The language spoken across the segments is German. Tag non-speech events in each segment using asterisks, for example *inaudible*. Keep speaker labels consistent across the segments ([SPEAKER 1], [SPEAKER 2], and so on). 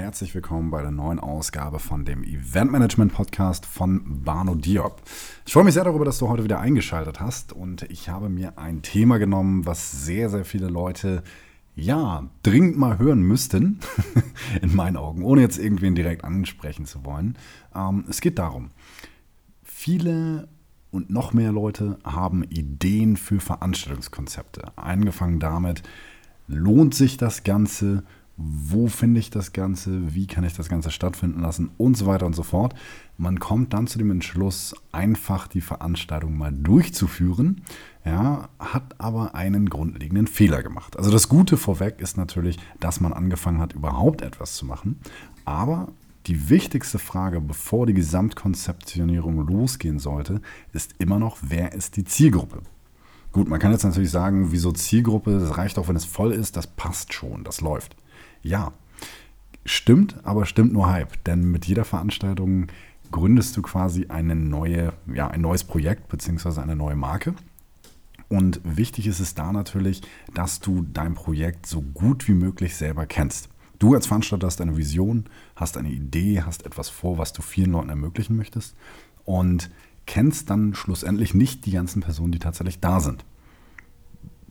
[SPEAKER 1] herzlich willkommen bei der neuen Ausgabe von dem Event Management Podcast von Barno Diop. Ich freue mich sehr darüber, dass du heute wieder eingeschaltet hast und ich habe mir ein Thema genommen, was sehr, sehr viele Leute ja, dringend mal hören müssten, *laughs* in meinen Augen, ohne jetzt irgendwen direkt ansprechen zu wollen. Ähm, es geht darum, viele und noch mehr Leute haben Ideen für Veranstaltungskonzepte. Angefangen damit, lohnt sich das Ganze? Wo finde ich das Ganze? Wie kann ich das Ganze stattfinden lassen? Und so weiter und so fort. Man kommt dann zu dem Entschluss, einfach die Veranstaltung mal durchzuführen, ja, hat aber einen grundlegenden Fehler gemacht. Also das Gute vorweg ist natürlich, dass man angefangen hat, überhaupt etwas zu machen. Aber die wichtigste Frage, bevor die Gesamtkonzeptionierung losgehen sollte, ist immer noch, wer ist die Zielgruppe? Gut, man kann jetzt natürlich sagen, wieso Zielgruppe, das reicht auch, wenn es voll ist, das passt schon, das läuft. Ja, stimmt, aber stimmt nur halb, denn mit jeder Veranstaltung gründest du quasi eine neue, ja, ein neues Projekt bzw. eine neue Marke. Und wichtig ist es da natürlich, dass du dein Projekt so gut wie möglich selber kennst. Du als Veranstalter hast eine Vision, hast eine Idee, hast etwas vor, was du vielen Leuten ermöglichen möchtest und kennst dann schlussendlich nicht die ganzen Personen, die tatsächlich da sind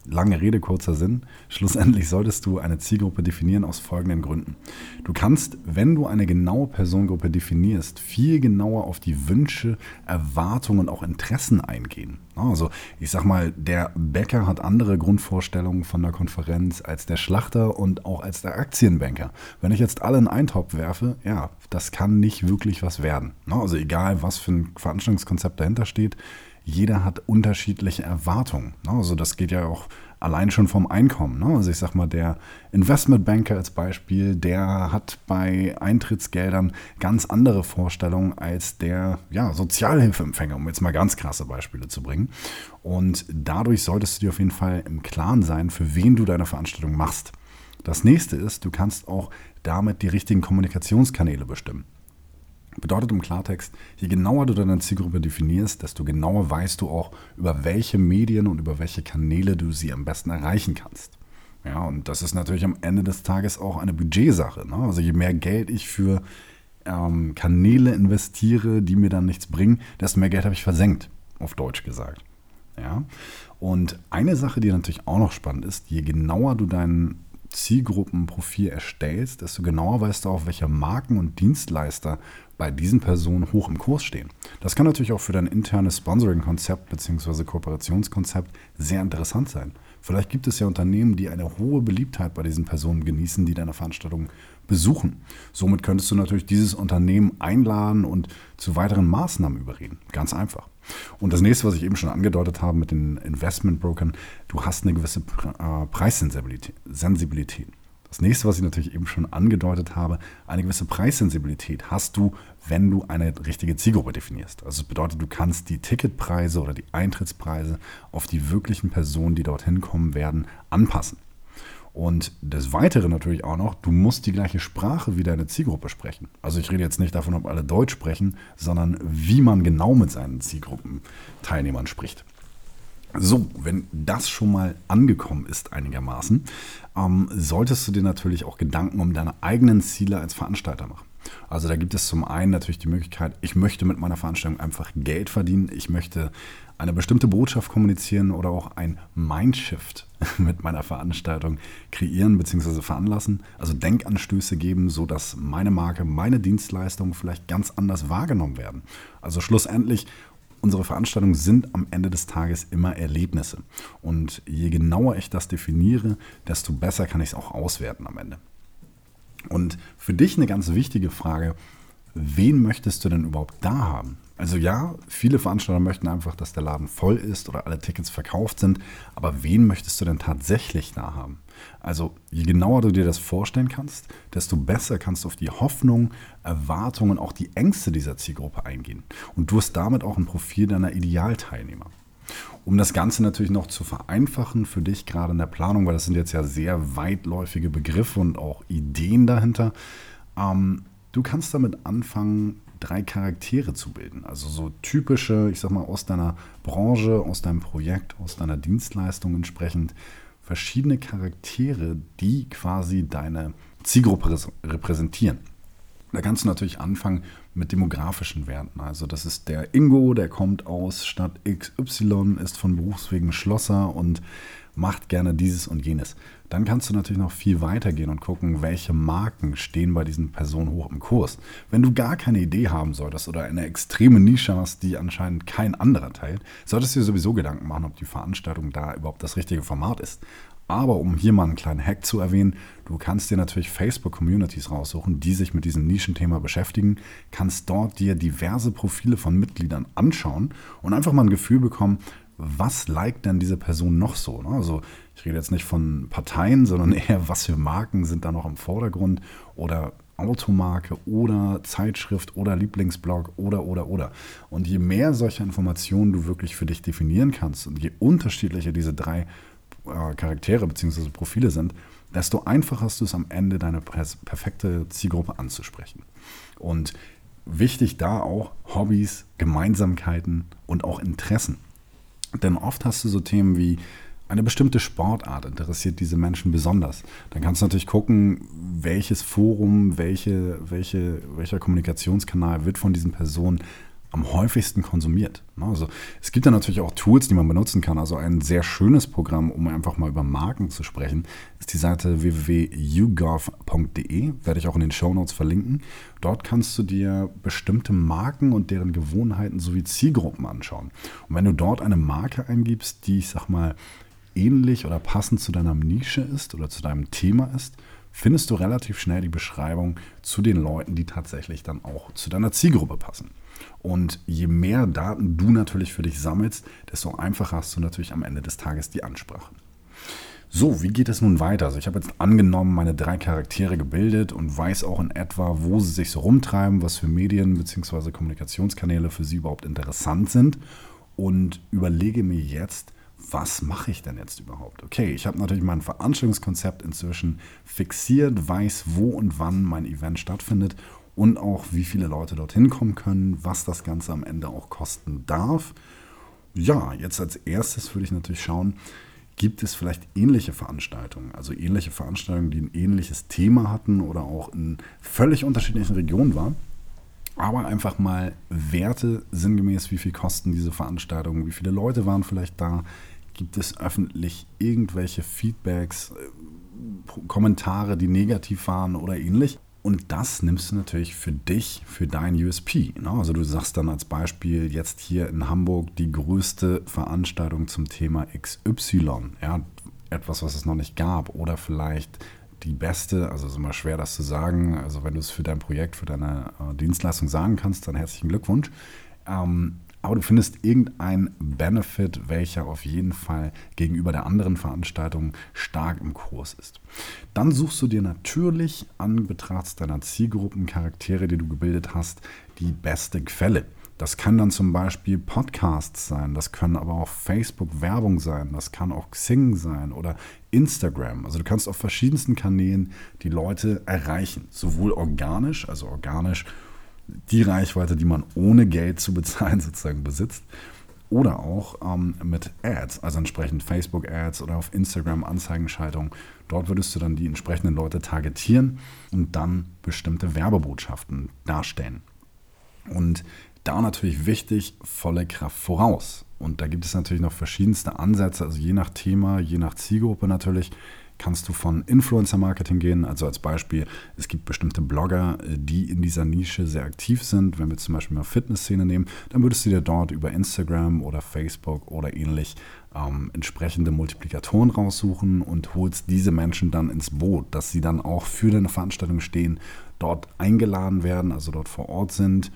[SPEAKER 1] lange Rede, kurzer Sinn. Schlussendlich solltest du eine Zielgruppe definieren aus folgenden Gründen. Du kannst, wenn du eine genaue Personengruppe definierst, viel genauer auf die Wünsche, Erwartungen und auch Interessen eingehen. Also, ich sag mal, der Bäcker hat andere Grundvorstellungen von der Konferenz als der Schlachter und auch als der Aktienbanker. Wenn ich jetzt alle in einen Topf werfe, ja, das kann nicht wirklich was werden. Also, egal, was für ein Veranstaltungskonzept dahinter steht, jeder hat unterschiedliche Erwartungen. Ne? Also das geht ja auch allein schon vom Einkommen. Ne? Also ich sag mal, der Investmentbanker als Beispiel, der hat bei Eintrittsgeldern ganz andere Vorstellungen als der ja, Sozialhilfeempfänger, um jetzt mal ganz krasse Beispiele zu bringen. Und dadurch solltest du dir auf jeden Fall im Klaren sein, für wen du deine Veranstaltung machst. Das nächste ist, du kannst auch damit die richtigen Kommunikationskanäle bestimmen. Bedeutet im Klartext, je genauer du deine Zielgruppe definierst, desto genauer weißt du auch, über welche Medien und über welche Kanäle du sie am besten erreichen kannst. Ja, und das ist natürlich am Ende des Tages auch eine Budgetsache. Ne? Also je mehr Geld ich für ähm, Kanäle investiere, die mir dann nichts bringen, desto mehr Geld habe ich versenkt, auf Deutsch gesagt. Ja? Und eine Sache, die natürlich auch noch spannend ist, je genauer du deinen Zielgruppenprofil erstellst, desto genauer weißt du auch, welche Marken und Dienstleister bei diesen Personen hoch im Kurs stehen. Das kann natürlich auch für dein internes Sponsoring-Konzept bzw. Kooperationskonzept sehr interessant sein. Vielleicht gibt es ja Unternehmen, die eine hohe Beliebtheit bei diesen Personen genießen, die deine Veranstaltung besuchen. Somit könntest du natürlich dieses Unternehmen einladen und zu weiteren Maßnahmen überreden. Ganz einfach. Und das nächste, was ich eben schon angedeutet habe mit den Investmentbrokern, du hast eine gewisse äh, Preissensibilität. Das nächste, was ich natürlich eben schon angedeutet habe, eine gewisse Preissensibilität hast du, wenn du eine richtige Zielgruppe definierst. Also das bedeutet, du kannst die Ticketpreise oder die Eintrittspreise auf die wirklichen Personen, die dorthin kommen werden, anpassen. Und des Weiteren natürlich auch noch, du musst die gleiche Sprache wie deine Zielgruppe sprechen. Also ich rede jetzt nicht davon, ob alle Deutsch sprechen, sondern wie man genau mit seinen Zielgruppenteilnehmern spricht. So, wenn das schon mal angekommen ist einigermaßen, ähm, solltest du dir natürlich auch Gedanken um deine eigenen Ziele als Veranstalter machen. Also da gibt es zum einen natürlich die Möglichkeit, ich möchte mit meiner Veranstaltung einfach Geld verdienen, ich möchte eine bestimmte Botschaft kommunizieren oder auch ein Mindshift *laughs* mit meiner Veranstaltung kreieren bzw. veranlassen. Also Denkanstöße geben, sodass meine Marke, meine Dienstleistungen vielleicht ganz anders wahrgenommen werden. Also schlussendlich unsere Veranstaltungen sind am Ende des Tages immer Erlebnisse. Und je genauer ich das definiere, desto besser kann ich es auch auswerten am Ende. Und für dich eine ganz wichtige Frage, wen möchtest du denn überhaupt da haben? Also ja, viele Veranstalter möchten einfach, dass der Laden voll ist oder alle Tickets verkauft sind, aber wen möchtest du denn tatsächlich da haben? Also je genauer du dir das vorstellen kannst, desto besser kannst du auf die Hoffnung, Erwartungen, auch die Ängste dieser Zielgruppe eingehen. Und du hast damit auch ein Profil deiner Idealteilnehmer. Um das Ganze natürlich noch zu vereinfachen für dich gerade in der Planung, weil das sind jetzt ja sehr weitläufige Begriffe und auch Ideen dahinter. Ähm, du kannst damit anfangen, drei Charaktere zu bilden. Also so typische, ich sag mal, aus deiner Branche, aus deinem Projekt, aus deiner Dienstleistung entsprechend verschiedene Charaktere, die quasi deine Zielgruppe repräsentieren. Da kannst du natürlich anfangen mit demografischen Werten. Also das ist der Ingo, der kommt aus Stadt XY, ist von Berufswegen Schlosser und macht gerne dieses und jenes. Dann kannst du natürlich noch viel weiter gehen und gucken, welche Marken stehen bei diesen Personen hoch im Kurs. Wenn du gar keine Idee haben solltest oder eine extreme Nische hast, die anscheinend kein anderer teilt, solltest du dir sowieso Gedanken machen, ob die Veranstaltung da überhaupt das richtige Format ist. Aber um hier mal einen kleinen Hack zu erwähnen, du kannst dir natürlich Facebook-Communities raussuchen, die sich mit diesem Nischenthema beschäftigen, kannst dort dir diverse Profile von Mitgliedern anschauen und einfach mal ein Gefühl bekommen, was liked denn diese Person noch so? Ne? Also ich rede jetzt nicht von Parteien, sondern *laughs* eher, was für Marken sind da noch im Vordergrund oder Automarke oder Zeitschrift oder Lieblingsblog oder oder oder. Und je mehr solcher Informationen du wirklich für dich definieren kannst und je unterschiedlicher diese drei äh, Charaktere bzw. Profile sind, desto einfacher hast du es am Ende, deine perfekte Zielgruppe anzusprechen. Und wichtig da auch Hobbys, Gemeinsamkeiten und auch Interessen. Denn oft hast du so Themen wie eine bestimmte Sportart interessiert diese Menschen besonders. Dann kannst du natürlich gucken, welches Forum, welche, welche, welcher Kommunikationskanal wird von diesen Personen am häufigsten konsumiert. Ne? Also es gibt da natürlich auch Tools, die man benutzen kann. Also ein sehr schönes Programm, um einfach mal über Marken zu sprechen, ist die Seite www.yougov.de, werde ich auch in den Show Notes verlinken. Dort kannst du dir bestimmte Marken und deren Gewohnheiten sowie Zielgruppen anschauen. Und wenn du dort eine Marke eingibst, die ich sag mal ähnlich oder passend zu deiner Nische ist oder zu deinem Thema ist, findest du relativ schnell die Beschreibung zu den Leuten, die tatsächlich dann auch zu deiner Zielgruppe passen. Und je mehr Daten du natürlich für dich sammelst, desto einfacher hast du natürlich am Ende des Tages die Ansprache. So, wie geht es nun weiter? Also ich habe jetzt angenommen meine drei Charaktere gebildet und weiß auch in etwa, wo sie sich so rumtreiben, was für Medien bzw. Kommunikationskanäle für sie überhaupt interessant sind und überlege mir jetzt, was mache ich denn jetzt überhaupt? Okay, ich habe natürlich mein Veranstaltungskonzept inzwischen fixiert, weiß, wo und wann mein Event stattfindet und auch wie viele Leute dorthin kommen können, was das Ganze am Ende auch kosten darf. Ja, jetzt als erstes würde ich natürlich schauen, gibt es vielleicht ähnliche Veranstaltungen, also ähnliche Veranstaltungen, die ein ähnliches Thema hatten oder auch in völlig unterschiedlichen Regionen waren. Aber einfach mal Werte sinngemäß, wie viel kosten diese Veranstaltungen, wie viele Leute waren vielleicht da, gibt es öffentlich irgendwelche Feedbacks, äh, Kommentare, die negativ waren oder ähnlich. Und das nimmst du natürlich für dich, für dein USP. Ne? Also du sagst dann als Beispiel jetzt hier in Hamburg die größte Veranstaltung zum Thema XY. Ja, etwas, was es noch nicht gab. Oder vielleicht die beste, also ist immer schwer, das zu sagen. Also wenn du es für dein Projekt, für deine äh, Dienstleistung sagen kannst, dann herzlichen Glückwunsch. Ähm, aber du findest irgendein Benefit, welcher auf jeden Fall gegenüber der anderen Veranstaltung stark im Kurs ist. Dann suchst du dir natürlich an Betracht deiner Zielgruppencharaktere, die du gebildet hast, die beste Quelle. Das kann dann zum Beispiel Podcasts sein, das können aber auch Facebook-Werbung sein, das kann auch Xing sein oder Instagram. Also du kannst auf verschiedensten Kanälen die Leute erreichen, sowohl organisch, also organisch die Reichweite, die man ohne Geld zu bezahlen *laughs* sozusagen besitzt. Oder auch ähm, mit Ads, also entsprechend Facebook-Ads oder auf Instagram Anzeigenschaltung. Dort würdest du dann die entsprechenden Leute targetieren und dann bestimmte Werbebotschaften darstellen. Und da natürlich wichtig, volle Kraft voraus. Und da gibt es natürlich noch verschiedenste Ansätze, also je nach Thema, je nach Zielgruppe natürlich kannst du von Influencer-Marketing gehen. Also als Beispiel, es gibt bestimmte Blogger, äh, die in dieser Nische sehr aktiv sind. Wenn wir zum Beispiel mal Fitnessszene nehmen, dann würdest du dir dort über Instagram oder Facebook oder ähnlich ähm, entsprechende Multiplikatoren raussuchen und holst diese Menschen dann ins Boot, dass sie dann auch für deine Veranstaltung stehen, dort eingeladen werden, also dort vor Ort sind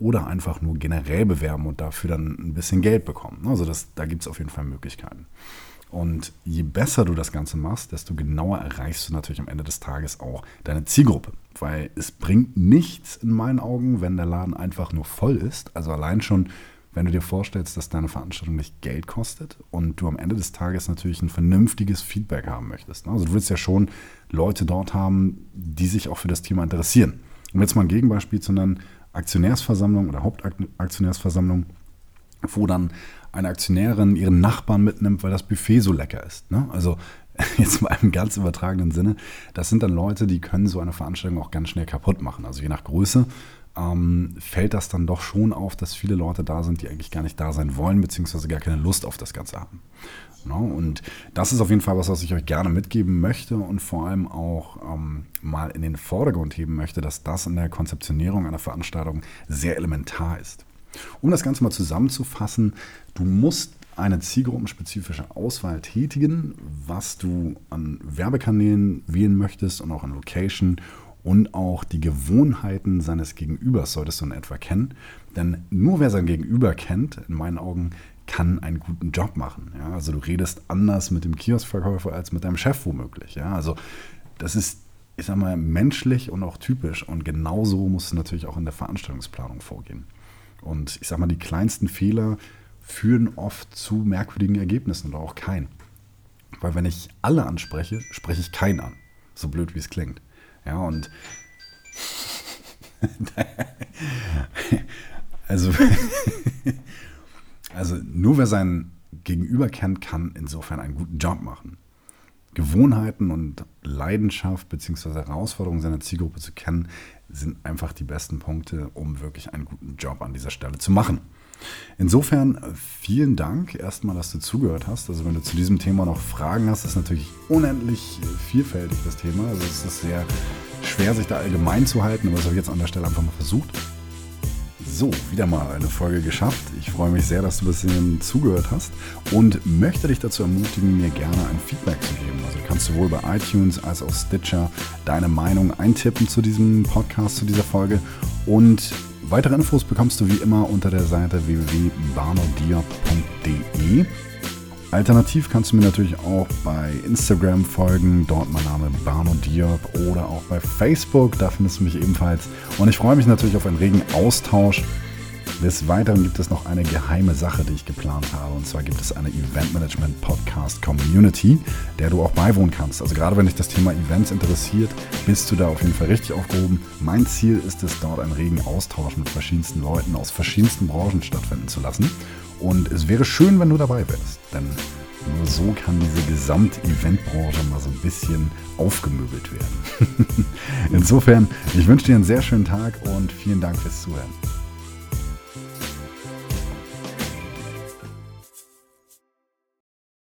[SPEAKER 1] oder einfach nur generell bewerben und dafür dann ein bisschen Geld bekommen. Also das, da gibt es auf jeden Fall Möglichkeiten. Und je besser du das Ganze machst, desto genauer erreichst du natürlich am Ende des Tages auch deine Zielgruppe. Weil es bringt nichts in meinen Augen, wenn der Laden einfach nur voll ist. Also allein schon, wenn du dir vorstellst, dass deine Veranstaltung nicht Geld kostet und du am Ende des Tages natürlich ein vernünftiges Feedback haben möchtest. Also du willst ja schon Leute dort haben, die sich auch für das Thema interessieren. Um jetzt mal ein Gegenbeispiel zu nennen, Aktionärsversammlung oder Hauptaktionärsversammlung, wo dann eine Aktionärin ihren Nachbarn mitnimmt, weil das Buffet so lecker ist. Ne? Also *laughs* jetzt mal im ganz übertragenen Sinne, das sind dann Leute, die können so eine Veranstaltung auch ganz schnell kaputt machen. Also je nach Größe ähm, fällt das dann doch schon auf, dass viele Leute da sind, die eigentlich gar nicht da sein wollen, beziehungsweise gar keine Lust auf das Ganze haben. No, und das ist auf jeden Fall was, was ich euch gerne mitgeben möchte und vor allem auch ähm, mal in den Vordergrund heben möchte, dass das in der Konzeptionierung einer Veranstaltung sehr elementar ist. Um das Ganze mal zusammenzufassen, du musst eine zielgruppenspezifische Auswahl tätigen, was du an Werbekanälen wählen möchtest und auch an Location und auch die Gewohnheiten seines Gegenübers solltest du in etwa kennen. Denn nur wer sein Gegenüber kennt, in meinen Augen, kann einen guten Job machen. Ja? Also du redest anders mit dem Kioskverkäufer als mit deinem Chef womöglich. Ja? Also das ist, ich sag mal, menschlich und auch typisch. Und genauso muss es natürlich auch in der Veranstaltungsplanung vorgehen. Und ich sag mal, die kleinsten Fehler führen oft zu merkwürdigen Ergebnissen oder auch keinen. Weil wenn ich alle anspreche, spreche ich keinen an. So blöd wie es klingt. Ja, und also, also nur wer sein Gegenüber kennt, kann insofern einen guten Job machen. Gewohnheiten und Leidenschaft bzw. Herausforderungen seiner Zielgruppe zu kennen, sind einfach die besten Punkte, um wirklich einen guten Job an dieser Stelle zu machen. Insofern äh, vielen Dank erstmal, dass du zugehört hast. Also wenn du zu diesem Thema noch Fragen hast, ist natürlich unendlich vielfältig das Thema. Also es ist sehr schwer, sich da allgemein zu halten, aber das habe ich jetzt an der Stelle einfach mal versucht. So, wieder mal eine Folge geschafft. Ich freue mich sehr, dass du bis hierhin zugehört hast und möchte dich dazu ermutigen, mir gerne ein Feedback zu geben. Also kannst du sowohl bei iTunes als auch Stitcher deine Meinung eintippen zu diesem Podcast, zu dieser Folge und Weitere Infos bekommst du wie immer unter der Seite www.barnodiop.de. Alternativ kannst du mir natürlich auch bei Instagram folgen, dort mein Name Barno Diop oder auch bei Facebook, da findest du mich ebenfalls. Und ich freue mich natürlich auf einen regen Austausch des Weiteren gibt es noch eine geheime Sache, die ich geplant habe. Und zwar gibt es eine Event Management Podcast Community, der du auch beiwohnen kannst. Also gerade wenn dich das Thema Events interessiert, bist du da auf jeden Fall richtig aufgehoben. Mein Ziel ist es, dort einen regen Austausch mit verschiedensten Leuten aus verschiedensten Branchen stattfinden zu lassen. Und es wäre schön, wenn du dabei wärst. Denn nur so kann diese Gesamt-Eventbranche mal so ein bisschen aufgemöbelt werden. *laughs* Insofern, ich wünsche dir einen sehr schönen Tag und vielen Dank fürs Zuhören.